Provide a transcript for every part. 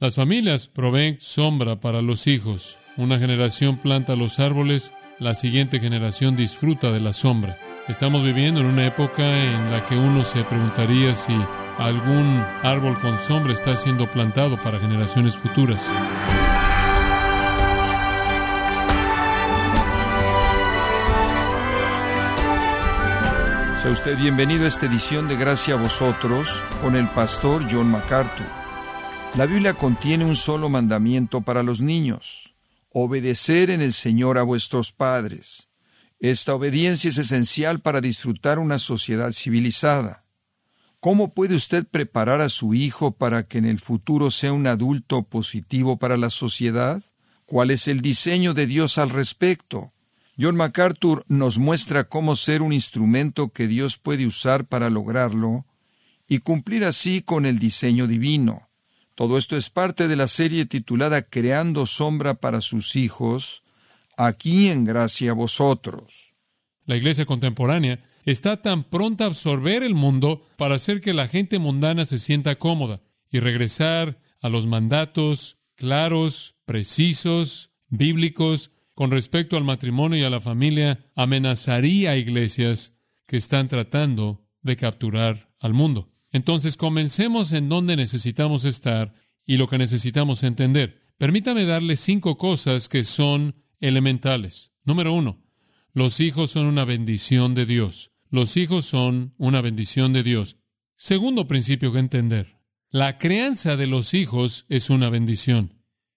Las familias proveen sombra para los hijos. Una generación planta los árboles, la siguiente generación disfruta de la sombra. Estamos viviendo en una época en la que uno se preguntaría si algún árbol con sombra está siendo plantado para generaciones futuras. Sea usted bienvenido a esta edición de Gracia a vosotros con el pastor John MacArthur. La Biblia contiene un solo mandamiento para los niños, obedecer en el Señor a vuestros padres. Esta obediencia es esencial para disfrutar una sociedad civilizada. ¿Cómo puede usted preparar a su hijo para que en el futuro sea un adulto positivo para la sociedad? ¿Cuál es el diseño de Dios al respecto? John MacArthur nos muestra cómo ser un instrumento que Dios puede usar para lograrlo y cumplir así con el diseño divino. Todo esto es parte de la serie titulada Creando sombra para sus hijos, aquí en gracia a vosotros. La iglesia contemporánea está tan pronta a absorber el mundo para hacer que la gente mundana se sienta cómoda y regresar a los mandatos claros, precisos, bíblicos, con respecto al matrimonio y a la familia amenazaría a iglesias que están tratando de capturar al mundo. Entonces comencemos en donde necesitamos estar y lo que necesitamos entender. Permítame darle cinco cosas que son elementales. Número uno, los hijos son una bendición de Dios. Los hijos son una bendición de Dios. Segundo principio que entender. La crianza de los hijos es una bendición.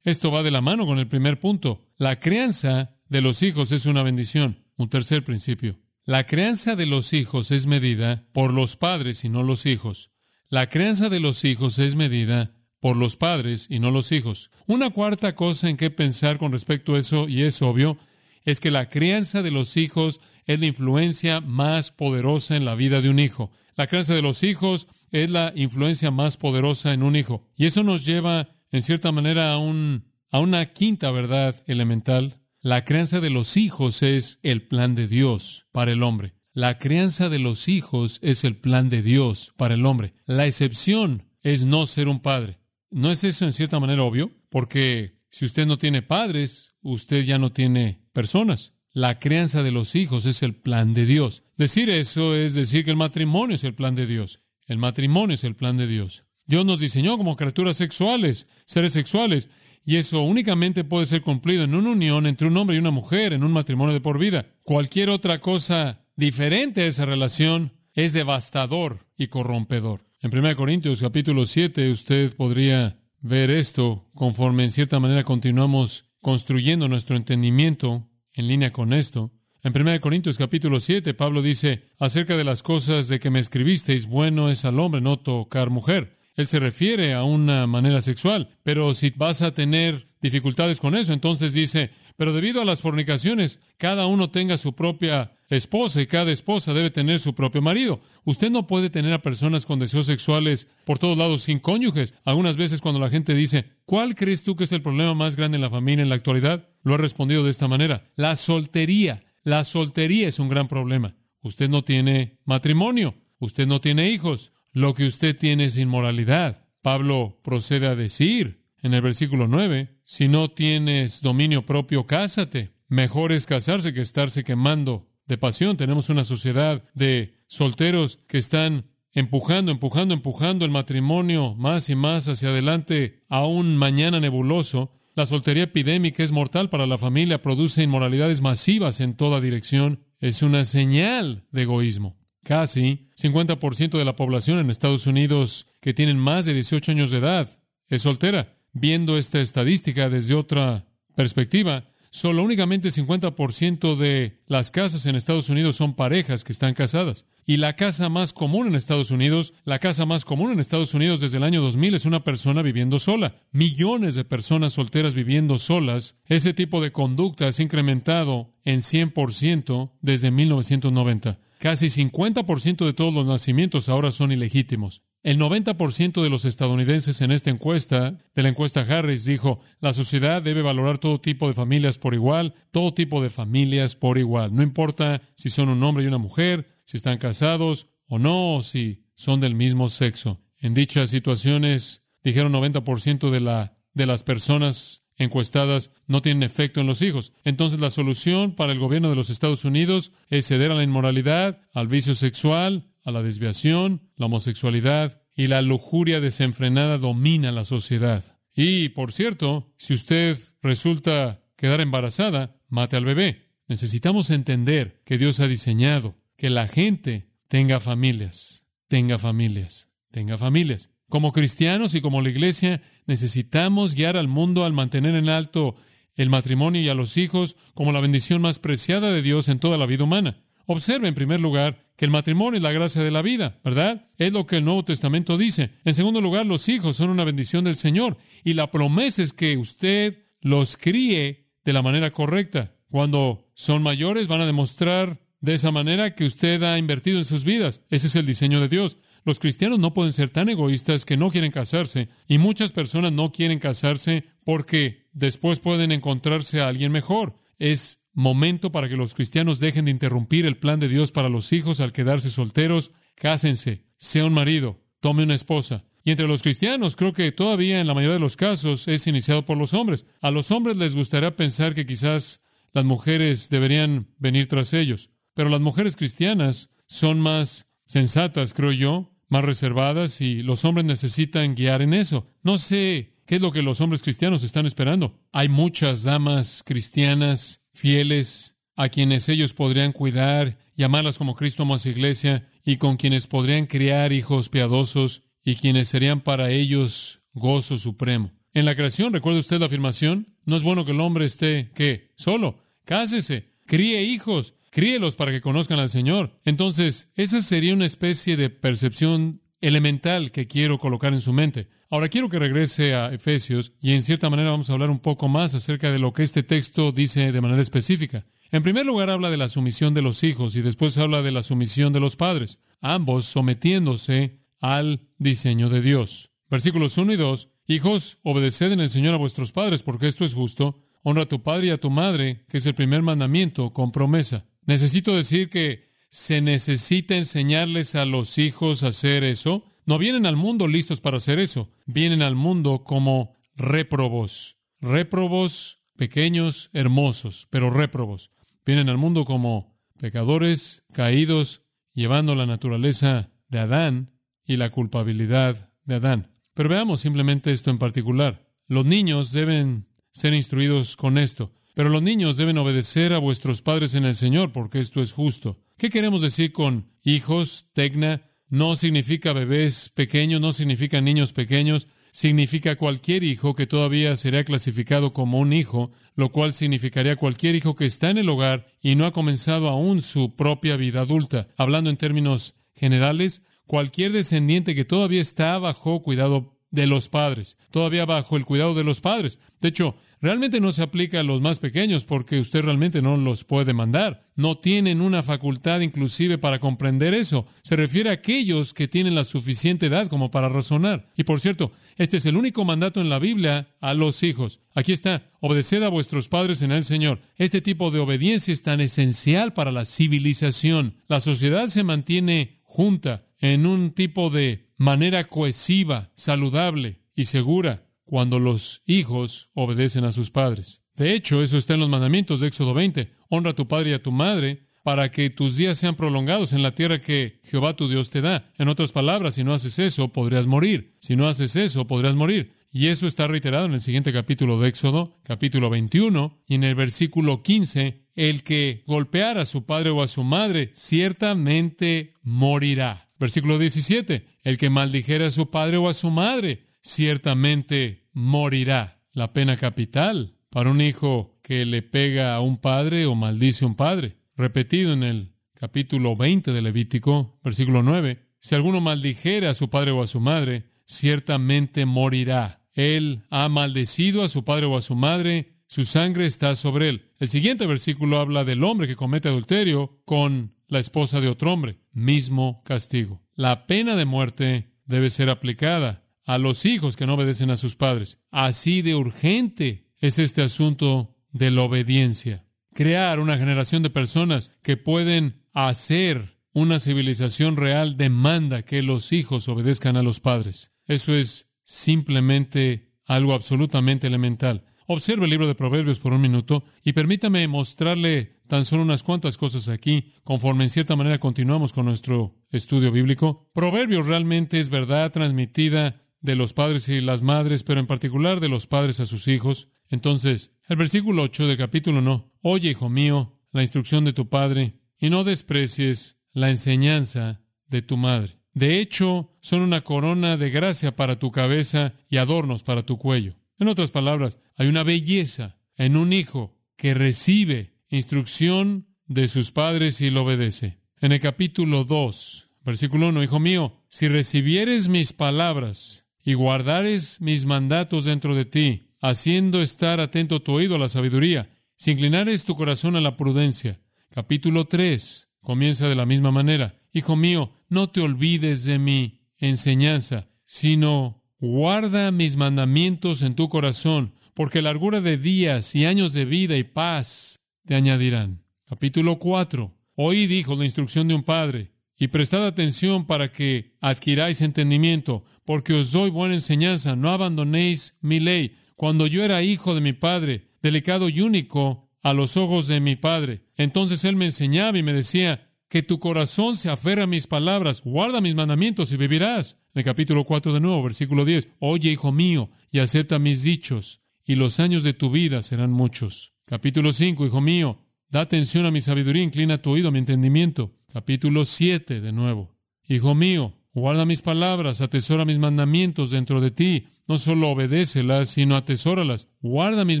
Esto va de la mano con el primer punto. La crianza de los hijos es una bendición. Un tercer principio. La crianza de los hijos es medida por los padres y no los hijos. La crianza de los hijos es medida por los padres y no los hijos. Una cuarta cosa en que pensar con respecto a eso, y es obvio, es que la crianza de los hijos es la influencia más poderosa en la vida de un hijo. La crianza de los hijos es la influencia más poderosa en un hijo. Y eso nos lleva en cierta manera, a, un, a una quinta verdad elemental. La crianza de los hijos es el plan de Dios para el hombre. La crianza de los hijos es el plan de Dios para el hombre. La excepción es no ser un padre. ¿No es eso en cierta manera obvio? Porque si usted no tiene padres, usted ya no tiene personas. La crianza de los hijos es el plan de Dios. Decir eso es decir que el matrimonio es el plan de Dios. El matrimonio es el plan de Dios. Dios nos diseñó como criaturas sexuales, seres sexuales, y eso únicamente puede ser cumplido en una unión entre un hombre y una mujer, en un matrimonio de por vida. Cualquier otra cosa diferente a esa relación es devastador y corrompedor. En 1 Corintios capítulo 7 usted podría ver esto conforme en cierta manera continuamos construyendo nuestro entendimiento en línea con esto. En 1 Corintios capítulo 7 Pablo dice acerca de las cosas de que me escribisteis, bueno es al hombre no tocar mujer. Él se refiere a una manera sexual, pero si vas a tener dificultades con eso, entonces dice, pero debido a las fornicaciones, cada uno tenga su propia esposa y cada esposa debe tener su propio marido. Usted no puede tener a personas con deseos sexuales por todos lados sin cónyuges. Algunas veces cuando la gente dice, ¿cuál crees tú que es el problema más grande en la familia en la actualidad? Lo he respondido de esta manera. La soltería. La soltería es un gran problema. Usted no tiene matrimonio. Usted no tiene hijos. Lo que usted tiene es inmoralidad. Pablo procede a decir en el versículo 9, si no tienes dominio propio, cásate. Mejor es casarse que estarse quemando de pasión. Tenemos una sociedad de solteros que están empujando, empujando, empujando el matrimonio más y más hacia adelante a un mañana nebuloso. La soltería epidémica es mortal para la familia, produce inmoralidades masivas en toda dirección. Es una señal de egoísmo. Casi 50% de la población en Estados Unidos que tienen más de 18 años de edad es soltera. Viendo esta estadística desde otra perspectiva, solo únicamente 50% de las casas en Estados Unidos son parejas que están casadas. Y la casa más común en Estados Unidos, la casa más común en Estados Unidos desde el año 2000 es una persona viviendo sola. Millones de personas solteras viviendo solas. Ese tipo de conducta se ha incrementado en 100% desde 1990. Casi 50% de todos los nacimientos ahora son ilegítimos. El 90% de los estadounidenses en esta encuesta, de la encuesta Harris, dijo, la sociedad debe valorar todo tipo de familias por igual, todo tipo de familias por igual. No importa si son un hombre y una mujer, si están casados o no, o si son del mismo sexo. En dichas situaciones, Dijeron 90% de, la, de las personas encuestadas no tienen efecto en los hijos. Entonces la solución para el gobierno de los Estados Unidos es ceder a la inmoralidad, al vicio sexual, a la desviación, la homosexualidad y la lujuria desenfrenada domina la sociedad. Y, por cierto, si usted resulta quedar embarazada, mate al bebé. Necesitamos entender que Dios ha diseñado que la gente tenga familias, tenga familias, tenga familias. Como cristianos y como la iglesia necesitamos guiar al mundo al mantener en alto el matrimonio y a los hijos como la bendición más preciada de Dios en toda la vida humana. Observe, en primer lugar, que el matrimonio es la gracia de la vida, ¿verdad? Es lo que el Nuevo Testamento dice. En segundo lugar, los hijos son una bendición del Señor y la promesa es que usted los críe de la manera correcta. Cuando son mayores van a demostrar de esa manera que usted ha invertido en sus vidas. Ese es el diseño de Dios. Los cristianos no pueden ser tan egoístas que no quieren casarse y muchas personas no quieren casarse porque después pueden encontrarse a alguien mejor. Es momento para que los cristianos dejen de interrumpir el plan de Dios para los hijos al quedarse solteros. Cásense, sea un marido, tome una esposa. Y entre los cristianos, creo que todavía en la mayoría de los casos es iniciado por los hombres. A los hombres les gustaría pensar que quizás las mujeres deberían venir tras ellos. Pero las mujeres cristianas son más sensatas, creo yo, más reservadas y los hombres necesitan guiar en eso. No sé qué es lo que los hombres cristianos están esperando. Hay muchas damas cristianas fieles, a quienes ellos podrían cuidar y amarlas como Cristo su iglesia, y con quienes podrían criar hijos piadosos, y quienes serían para ellos gozo supremo. En la creación, ¿recuerda usted la afirmación? No es bueno que el hombre esté, ¿qué? Solo. Cásese, críe hijos, críelos para que conozcan al Señor. Entonces, esa sería una especie de percepción elemental que quiero colocar en su mente. Ahora quiero que regrese a Efesios y en cierta manera vamos a hablar un poco más acerca de lo que este texto dice de manera específica. En primer lugar habla de la sumisión de los hijos y después habla de la sumisión de los padres, ambos sometiéndose al diseño de Dios. Versículos 1 y 2. Hijos, obedeced en el Señor a vuestros padres, porque esto es justo. Honra a tu padre y a tu madre, que es el primer mandamiento, con promesa. Necesito decir que se necesita enseñarles a los hijos a hacer eso. No vienen al mundo listos para hacer eso. Vienen al mundo como réprobos. Réprobos pequeños, hermosos, pero réprobos. Vienen al mundo como pecadores caídos, llevando la naturaleza de Adán y la culpabilidad de Adán. Pero veamos simplemente esto en particular. Los niños deben ser instruidos con esto. Pero los niños deben obedecer a vuestros padres en el Señor, porque esto es justo. ¿Qué queremos decir con hijos, tecna? No significa bebés pequeños, no significa niños pequeños, significa cualquier hijo que todavía será clasificado como un hijo, lo cual significaría cualquier hijo que está en el hogar y no ha comenzado aún su propia vida adulta. Hablando en términos generales, cualquier descendiente que todavía está bajo cuidado de los padres, todavía bajo el cuidado de los padres. De hecho, realmente no se aplica a los más pequeños porque usted realmente no los puede mandar. No tienen una facultad inclusive para comprender eso. Se refiere a aquellos que tienen la suficiente edad como para razonar. Y por cierto, este es el único mandato en la Biblia a los hijos. Aquí está, obedeced a vuestros padres en el Señor. Este tipo de obediencia es tan esencial para la civilización. La sociedad se mantiene junta en un tipo de manera cohesiva, saludable y segura cuando los hijos obedecen a sus padres. De hecho, eso está en los mandamientos de Éxodo 20. Honra a tu padre y a tu madre para que tus días sean prolongados en la tierra que Jehová tu Dios te da. En otras palabras, si no haces eso, podrías morir. Si no haces eso, podrías morir. Y eso está reiterado en el siguiente capítulo de Éxodo, capítulo 21, y en el versículo 15, el que golpeara a su padre o a su madre ciertamente morirá. Versículo 17, el que maldijera a su padre o a su madre ciertamente morirá. La pena capital para un hijo que le pega a un padre o maldice a un padre. Repetido en el capítulo 20 de Levítico, versículo 9. Si alguno maldijere a su padre o a su madre, ciertamente morirá. Él ha maldecido a su padre o a su madre, su sangre está sobre él. El siguiente versículo habla del hombre que comete adulterio con la esposa de otro hombre. Mismo castigo. La pena de muerte debe ser aplicada a los hijos que no obedecen a sus padres. Así de urgente es este asunto de la obediencia. Crear una generación de personas que pueden hacer una civilización real demanda que los hijos obedezcan a los padres. Eso es simplemente algo absolutamente elemental. Observe el libro de Proverbios por un minuto y permítame mostrarle tan solo unas cuantas cosas aquí, conforme en cierta manera continuamos con nuestro estudio bíblico. Proverbios realmente es verdad transmitida de los padres y las madres, pero en particular de los padres a sus hijos. Entonces, el versículo 8 del capítulo no. Oye, hijo mío, la instrucción de tu padre, y no desprecies la enseñanza de tu madre. De hecho, son una corona de gracia para tu cabeza y adornos para tu cuello. En otras palabras, hay una belleza en un hijo que recibe instrucción de sus padres y lo obedece. En el capítulo 2, versículo 1, Hijo mío, si recibieres mis palabras y guardares mis mandatos dentro de ti, haciendo estar atento tu oído a la sabiduría, si inclinares tu corazón a la prudencia. Capítulo 3 comienza de la misma manera. Hijo mío, no te olvides de mi enseñanza, sino Guarda mis mandamientos en tu corazón, porque largura de días y años de vida y paz te añadirán. Capítulo 4. Oí, dijo la instrucción de un padre, y prestad atención para que adquiráis entendimiento, porque os doy buena enseñanza, no abandonéis mi ley. Cuando yo era hijo de mi padre, delicado y único a los ojos de mi padre, entonces él me enseñaba y me decía, que tu corazón se aferra a mis palabras, guarda mis mandamientos y vivirás. En capítulo 4 de nuevo, versículo 10, oye, hijo mío, y acepta mis dichos, y los años de tu vida serán muchos. Capítulo 5, hijo mío, da atención a mi sabiduría, inclina tu oído a mi entendimiento. Capítulo 7 de nuevo, hijo mío, guarda mis palabras, atesora mis mandamientos dentro de ti, no solo obedécelas, sino atesóralas. Guarda mis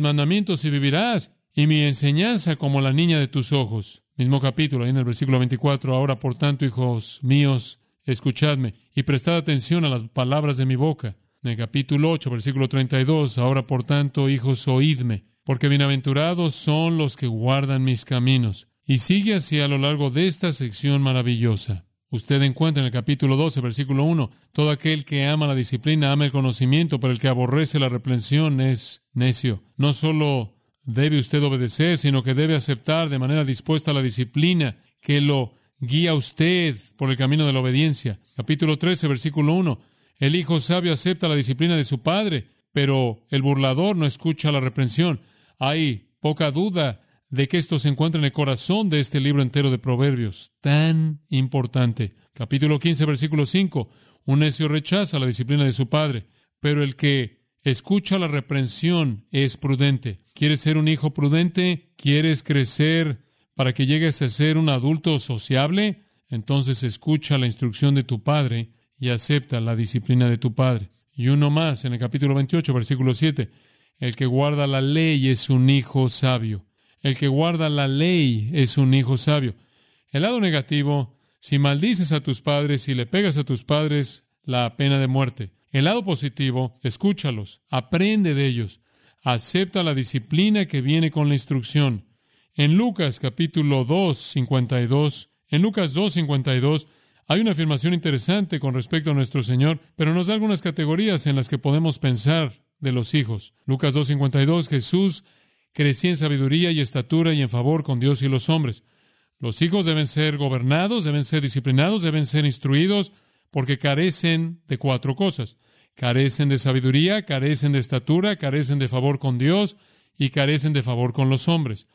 mandamientos y vivirás, y mi enseñanza como la niña de tus ojos. Mismo capítulo, ahí en el versículo 24. Ahora, por tanto, hijos míos, escuchadme y prestad atención a las palabras de mi boca. En el capítulo 8, versículo 32. Ahora, por tanto, hijos, oídme, porque bienaventurados son los que guardan mis caminos. Y sigue así a lo largo de esta sección maravillosa. Usted encuentra en el capítulo 12, versículo 1, todo aquel que ama la disciplina ama el conocimiento, pero el que aborrece la reprensión es necio. No solo debe usted obedecer, sino que debe aceptar de manera dispuesta la disciplina que lo guía a usted por el camino de la obediencia. Capítulo 13, versículo 1. El hijo sabio acepta la disciplina de su padre, pero el burlador no escucha la reprensión. Hay poca duda de que esto se encuentra en el corazón de este libro entero de Proverbios, tan importante. Capítulo 15, versículo 5. Un necio rechaza la disciplina de su padre, pero el que Escucha la reprensión, es prudente. ¿Quieres ser un hijo prudente? ¿Quieres crecer para que llegues a ser un adulto sociable? Entonces escucha la instrucción de tu padre y acepta la disciplina de tu padre. Y uno más, en el capítulo 28, versículo 7. El que guarda la ley es un hijo sabio. El que guarda la ley es un hijo sabio. El lado negativo, si maldices a tus padres y le pegas a tus padres, la pena de muerte. El lado positivo, escúchalos, aprende de ellos, acepta la disciplina que viene con la instrucción. En Lucas capítulo 2, 52, en Lucas 2, 52, hay una afirmación interesante con respecto a nuestro Señor, pero nos da algunas categorías en las que podemos pensar de los hijos. Lucas 2, 52, Jesús crecía en sabiduría y estatura y en favor con Dios y los hombres. Los hijos deben ser gobernados, deben ser disciplinados, deben ser instruidos, porque carecen de cuatro cosas. Carecen de sabiduría, carecen de estatura, carecen de favor con Dios y carecen de favor con los hombres.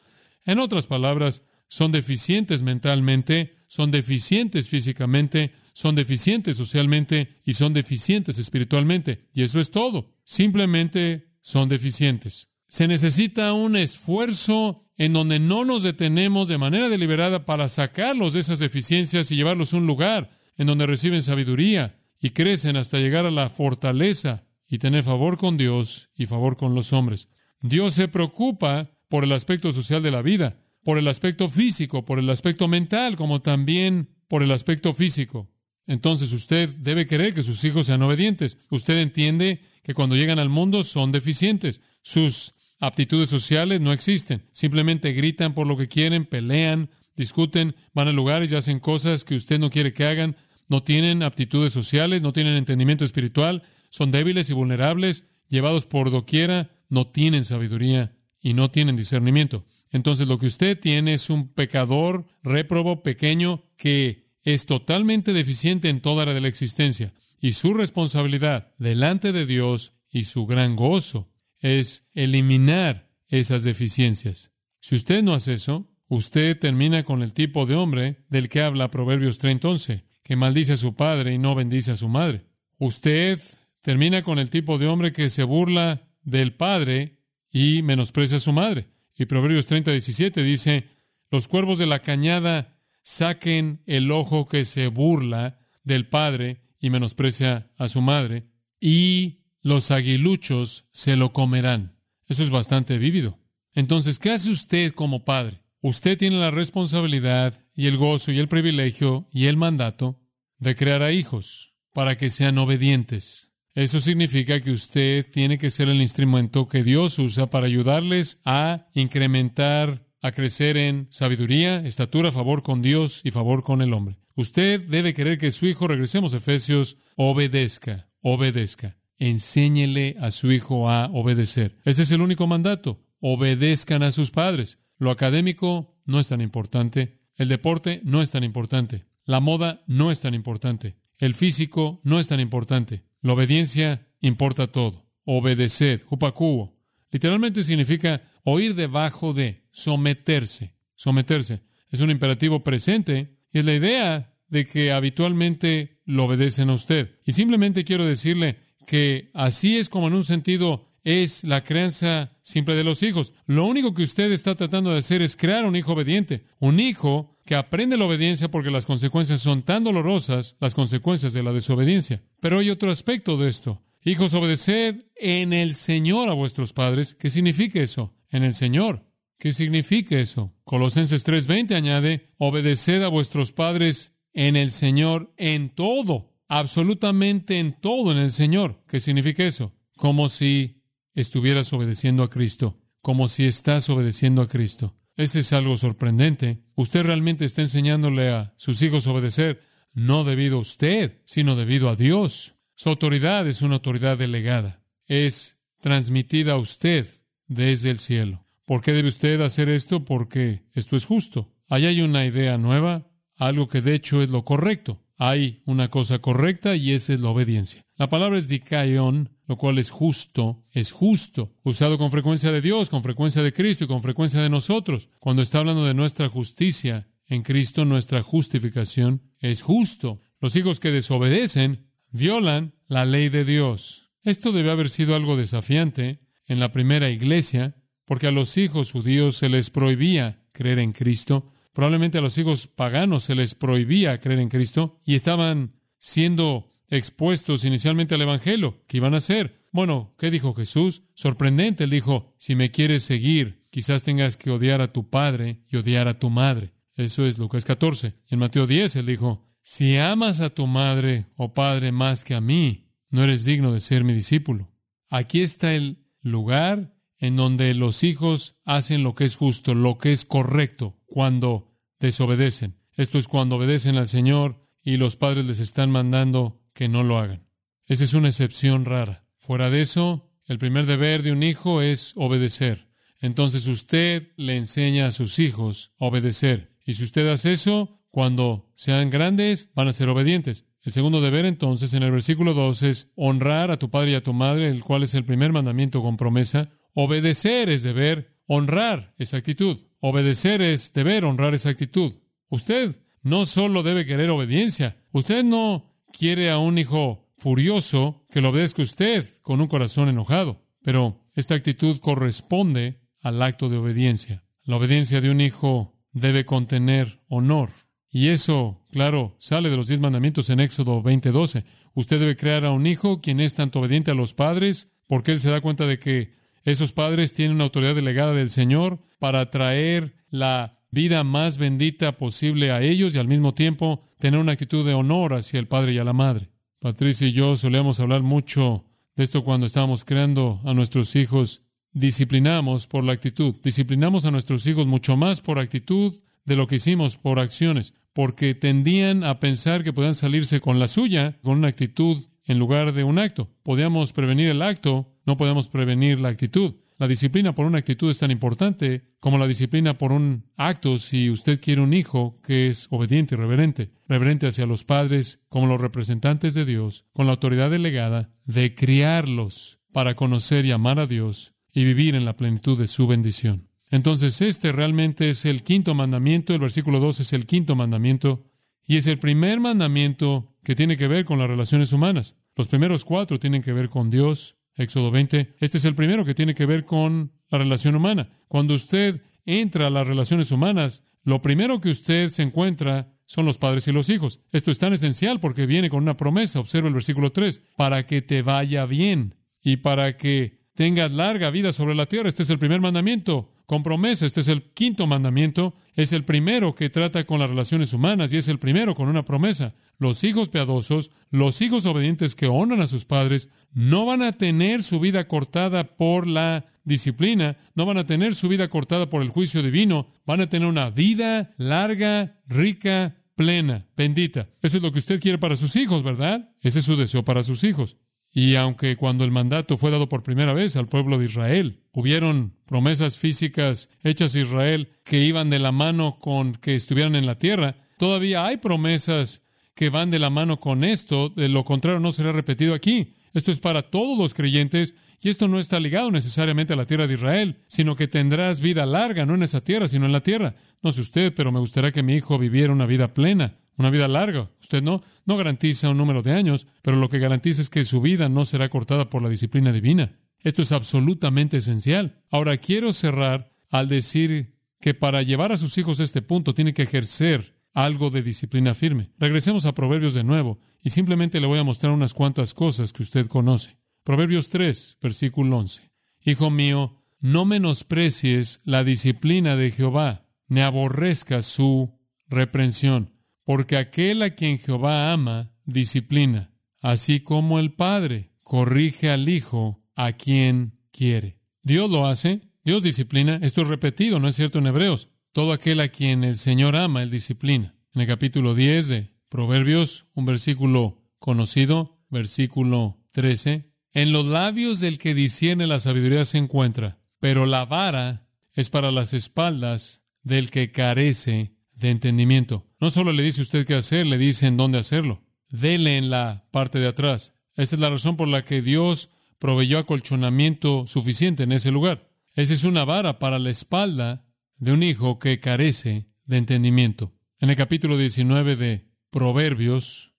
En otras palabras, son deficientes mentalmente, son deficientes físicamente, son deficientes socialmente y son deficientes espiritualmente. Y eso es todo. Simplemente son deficientes. Se necesita un esfuerzo en donde no nos detenemos de manera deliberada para sacarlos de esas deficiencias y llevarlos a un lugar en donde reciben sabiduría y crecen hasta llegar a la fortaleza y tener favor con Dios y favor con los hombres. Dios se preocupa por el aspecto social de la vida, por el aspecto físico, por el aspecto mental, como también por el aspecto físico. Entonces usted debe querer que sus hijos sean obedientes. Usted entiende que cuando llegan al mundo son deficientes. Sus aptitudes sociales no existen. Simplemente gritan por lo que quieren, pelean, discuten, van a lugares y hacen cosas que usted no quiere que hagan, no tienen aptitudes sociales, no tienen entendimiento espiritual, son débiles y vulnerables, llevados por doquiera, no tienen sabiduría y no tienen discernimiento. Entonces lo que usted tiene es un pecador réprobo pequeño que es totalmente deficiente en toda área de la existencia. Y su responsabilidad delante de Dios y su gran gozo es eliminar esas deficiencias. Si usted no hace eso, usted termina con el tipo de hombre del que habla Proverbios 30:11, que maldice a su padre y no bendice a su madre. Usted termina con el tipo de hombre que se burla del padre y menosprecia a su madre. Y Proverbios 30:17 dice, los cuervos de la cañada saquen el ojo que se burla del padre y menosprecia a su madre, y los aguiluchos se lo comerán. Eso es bastante vívido. Entonces, ¿qué hace usted como padre? Usted tiene la responsabilidad y el gozo y el privilegio y el mandato de crear a hijos para que sean obedientes. Eso significa que usted tiene que ser el instrumento que Dios usa para ayudarles a incrementar, a crecer en sabiduría, estatura, favor con Dios y favor con el hombre. Usted debe querer que su hijo, regresemos a Efesios, obedezca, obedezca. Enséñele a su hijo a obedecer. Ese es el único mandato. Obedezcan a sus padres. Lo académico no es tan importante. El deporte no es tan importante. La moda no es tan importante. El físico no es tan importante. La obediencia importa todo. Obedeced, hupacuo. Literalmente significa oír debajo de, someterse. Someterse. Es un imperativo presente y es la idea de que habitualmente lo obedecen a usted. Y simplemente quiero decirle que así es como en un sentido es la crianza simple de los hijos. Lo único que usted está tratando de hacer es crear un hijo obediente, un hijo que aprende la obediencia porque las consecuencias son tan dolorosas, las consecuencias de la desobediencia. Pero hay otro aspecto de esto. Hijos, obedeced en el Señor a vuestros padres. ¿Qué significa eso? En el Señor. ¿Qué significa eso? Colosenses 3:20 añade, obedeced a vuestros padres en el Señor en todo, absolutamente en todo en el Señor. ¿Qué significa eso? Como si estuvieras obedeciendo a Cristo, como si estás obedeciendo a Cristo. Ese es algo sorprendente. Usted realmente está enseñándole a sus hijos a obedecer, no debido a usted, sino debido a Dios. Su autoridad es una autoridad delegada. Es transmitida a usted desde el cielo. ¿Por qué debe usted hacer esto? Porque esto es justo. Ahí hay una idea nueva, algo que de hecho es lo correcto. Hay una cosa correcta y esa es la obediencia. La palabra es dikaion, lo cual es justo, es justo, usado con frecuencia de Dios, con frecuencia de Cristo y con frecuencia de nosotros. Cuando está hablando de nuestra justicia en Cristo, nuestra justificación es justo. Los hijos que desobedecen violan la ley de Dios. Esto debe haber sido algo desafiante en la primera iglesia, porque a los hijos judíos se les prohibía creer en Cristo, probablemente a los hijos paganos se les prohibía creer en Cristo, y estaban siendo expuestos inicialmente al Evangelio. ¿Qué iban a hacer? Bueno, ¿qué dijo Jesús? Sorprendente, él dijo, si me quieres seguir, quizás tengas que odiar a tu padre y odiar a tu madre. Eso es Lucas 14. En Mateo 10, él dijo, si amas a tu madre o padre más que a mí, no eres digno de ser mi discípulo. Aquí está el lugar en donde los hijos hacen lo que es justo, lo que es correcto, cuando desobedecen. Esto es cuando obedecen al Señor y los padres les están mandando que no lo hagan. Esa es una excepción rara. Fuera de eso, el primer deber de un hijo es obedecer. Entonces usted le enseña a sus hijos a obedecer. Y si usted hace eso, cuando sean grandes, van a ser obedientes. El segundo deber entonces en el versículo 2 es honrar a tu padre y a tu madre, el cual es el primer mandamiento con promesa. Obedecer es deber, honrar es actitud. Obedecer es deber, honrar es actitud. Usted no solo debe querer obediencia, usted no quiere a un hijo furioso que lo obedezca usted con un corazón enojado. Pero esta actitud corresponde al acto de obediencia. La obediencia de un hijo debe contener honor. Y eso, claro, sale de los diez mandamientos en Éxodo 20:12. Usted debe crear a un hijo quien es tanto obediente a los padres, porque él se da cuenta de que esos padres tienen una autoridad delegada del Señor para traer la vida más bendita posible a ellos y al mismo tiempo tener una actitud de honor hacia el padre y a la madre. Patricia y yo solíamos hablar mucho de esto cuando estábamos creando a nuestros hijos. Disciplinamos por la actitud. Disciplinamos a nuestros hijos mucho más por actitud de lo que hicimos por acciones, porque tendían a pensar que podían salirse con la suya, con una actitud en lugar de un acto. Podíamos prevenir el acto, no podemos prevenir la actitud. La disciplina por una actitud es tan importante como la disciplina por un acto si usted quiere un hijo que es obediente y reverente, reverente hacia los padres como los representantes de Dios, con la autoridad delegada de criarlos para conocer y amar a Dios y vivir en la plenitud de su bendición. Entonces este realmente es el quinto mandamiento, el versículo 2 es el quinto mandamiento y es el primer mandamiento que tiene que ver con las relaciones humanas. Los primeros cuatro tienen que ver con Dios, Éxodo 20. Este es el primero que tiene que ver con la relación humana. Cuando usted entra a las relaciones humanas, lo primero que usted se encuentra son los padres y los hijos. Esto es tan esencial porque viene con una promesa. Observa el versículo 3. Para que te vaya bien y para que tengas larga vida sobre la tierra. Este es el primer mandamiento con promesa. Este es el quinto mandamiento. Es el primero que trata con las relaciones humanas y es el primero con una promesa. Los hijos piadosos, los hijos obedientes que honran a sus padres, no van a tener su vida cortada por la disciplina, no van a tener su vida cortada por el juicio divino, van a tener una vida larga, rica, plena, bendita. Eso es lo que usted quiere para sus hijos, ¿verdad? Ese es su deseo para sus hijos. Y aunque cuando el mandato fue dado por primera vez al pueblo de Israel, hubieron promesas físicas hechas a Israel que iban de la mano con que estuvieran en la tierra, todavía hay promesas que van de la mano con esto, de lo contrario no será repetido aquí. Esto es para todos los creyentes y esto no está ligado necesariamente a la tierra de Israel, sino que tendrás vida larga, no en esa tierra, sino en la tierra. No sé usted, pero me gustaría que mi hijo viviera una vida plena, una vida larga. Usted no, no garantiza un número de años, pero lo que garantiza es que su vida no será cortada por la disciplina divina. Esto es absolutamente esencial. Ahora quiero cerrar al decir que para llevar a sus hijos a este punto tiene que ejercer algo de disciplina firme. Regresemos a Proverbios de nuevo y simplemente le voy a mostrar unas cuantas cosas que usted conoce. Proverbios 3, versículo 11. Hijo mío, no menosprecies la disciplina de Jehová, ni aborrezcas su reprensión, porque aquel a quien Jehová ama, disciplina, así como el Padre corrige al Hijo a quien quiere. Dios lo hace, Dios disciplina, esto es repetido, ¿no es cierto en Hebreos? todo aquel a quien el Señor ama, Él disciplina. En el capítulo 10 de Proverbios, un versículo conocido, versículo 13, en los labios del que discierne la sabiduría se encuentra, pero la vara es para las espaldas del que carece de entendimiento. No solo le dice usted qué hacer, le dice en dónde hacerlo. Dele en la parte de atrás. Esa es la razón por la que Dios proveyó acolchonamiento suficiente en ese lugar. Esa es una vara para la espalda de un hijo que carece de entendimiento. En el capítulo 19 de Proverbios,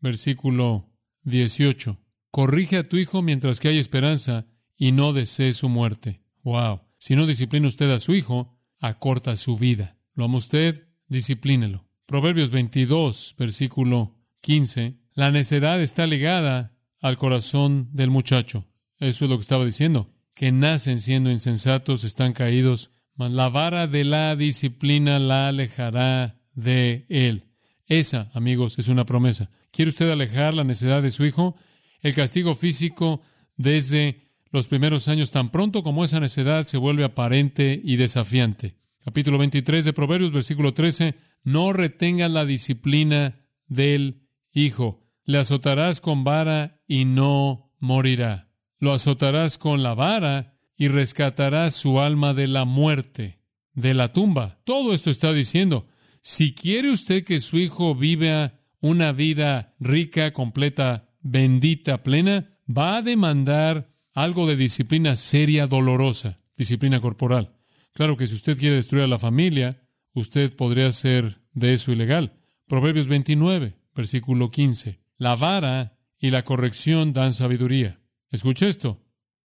versículo 18, corrige a tu hijo mientras que hay esperanza y no desee su muerte. Wow. Si no disciplina usted a su hijo, acorta su vida. ¿Lo ama usted? Disciplínelo. Proverbios 22, versículo 15. La necedad está ligada al corazón del muchacho. Eso es lo que estaba diciendo. Que nacen siendo insensatos, están caídos la vara de la disciplina la alejará de él. Esa, amigos, es una promesa. ¿Quiere usted alejar la necesidad de su hijo? El castigo físico desde los primeros años, tan pronto como esa necedad se vuelve aparente y desafiante. Capítulo 23 de Proverbios, versículo 13. No retengas la disciplina del hijo. Le azotarás con vara y no morirá. Lo azotarás con la vara y rescatará su alma de la muerte, de la tumba. Todo esto está diciendo, si quiere usted que su hijo viva una vida rica, completa, bendita, plena, va a demandar algo de disciplina seria, dolorosa, disciplina corporal. Claro que si usted quiere destruir a la familia, usted podría hacer de eso ilegal. Proverbios 29, versículo 15. La vara y la corrección dan sabiduría. Escuche esto.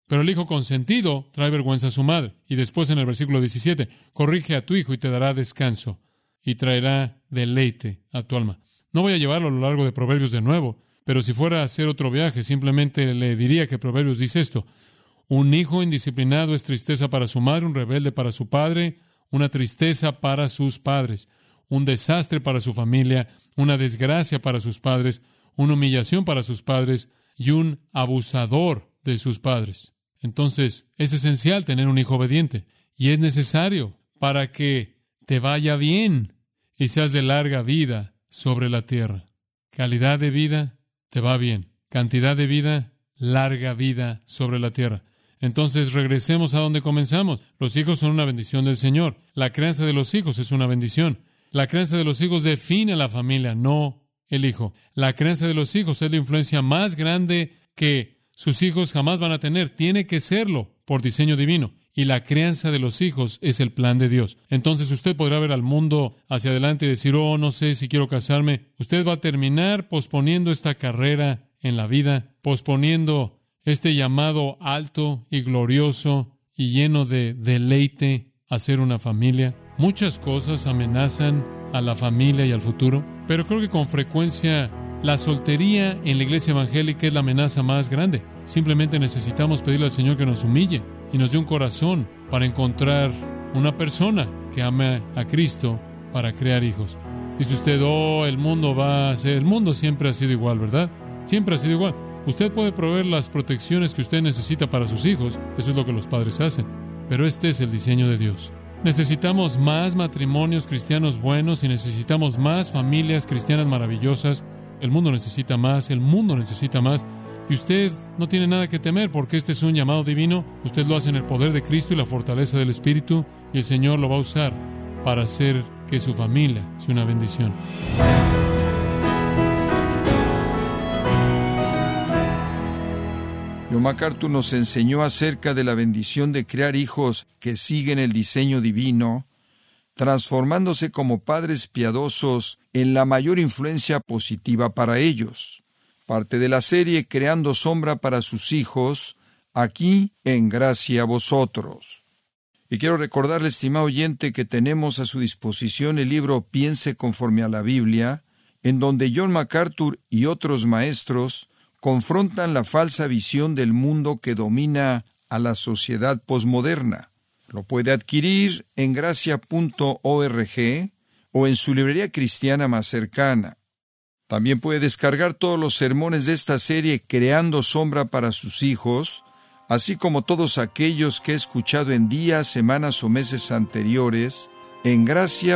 Pero el hijo consentido trae vergüenza a su madre. Y después en el versículo 17, corrige a tu hijo y te dará descanso y traerá deleite a tu alma. No voy a llevarlo a lo largo de Proverbios de nuevo, pero si fuera a hacer otro viaje, simplemente le diría que Proverbios dice esto. Un hijo indisciplinado es tristeza para su madre, un rebelde para su padre, una tristeza para sus padres, un desastre para su familia, una desgracia para sus padres, una humillación para sus padres y un abusador de sus padres. Entonces, es esencial tener un hijo obediente y es necesario para que te vaya bien y seas de larga vida sobre la tierra. Calidad de vida, te va bien. cantidad de vida, larga vida sobre la tierra. Entonces regresemos a donde comenzamos. Los hijos son una bendición del Señor. La crianza de los hijos es una bendición. La crianza de los hijos define la familia, no el hijo. La crianza de los hijos es la influencia más grande que sus hijos jamás van a tener. Tiene que serlo por diseño divino. Y la crianza de los hijos es el plan de Dios. Entonces usted podrá ver al mundo hacia adelante y decir, oh, no sé si quiero casarme. Usted va a terminar posponiendo esta carrera en la vida, posponiendo este llamado alto y glorioso y lleno de deleite a ser una familia. Muchas cosas amenazan a la familia y al futuro, pero creo que con frecuencia la soltería en la iglesia evangélica es la amenaza más grande. Simplemente necesitamos pedirle al Señor que nos humille y nos dé un corazón para encontrar una persona que ame a Cristo para crear hijos. Dice usted, oh, el mundo va a ser, el mundo siempre ha sido igual, ¿verdad? Siempre ha sido igual. Usted puede proveer las protecciones que usted necesita para sus hijos, eso es lo que los padres hacen, pero este es el diseño de Dios. Necesitamos más matrimonios cristianos buenos y necesitamos más familias cristianas maravillosas. El mundo necesita más, el mundo necesita más. Y usted no tiene nada que temer porque este es un llamado divino. Usted lo hace en el poder de Cristo y la fortaleza del Espíritu y el Señor lo va a usar para hacer que su familia sea una bendición. John MacArthur nos enseñó acerca de la bendición de crear hijos que siguen el diseño divino, transformándose como padres piadosos en la mayor influencia positiva para ellos. Parte de la serie Creando sombra para sus hijos, aquí en gracia a vosotros. Y quiero recordarle, estimado oyente, que tenemos a su disposición el libro Piense conforme a la Biblia, en donde John MacArthur y otros maestros confrontan la falsa visión del mundo que domina a la sociedad posmoderna. Lo puede adquirir en gracia.org o en su librería cristiana más cercana. También puede descargar todos los sermones de esta serie Creando Sombra para sus hijos, así como todos aquellos que he escuchado en días, semanas o meses anteriores en gracia.org.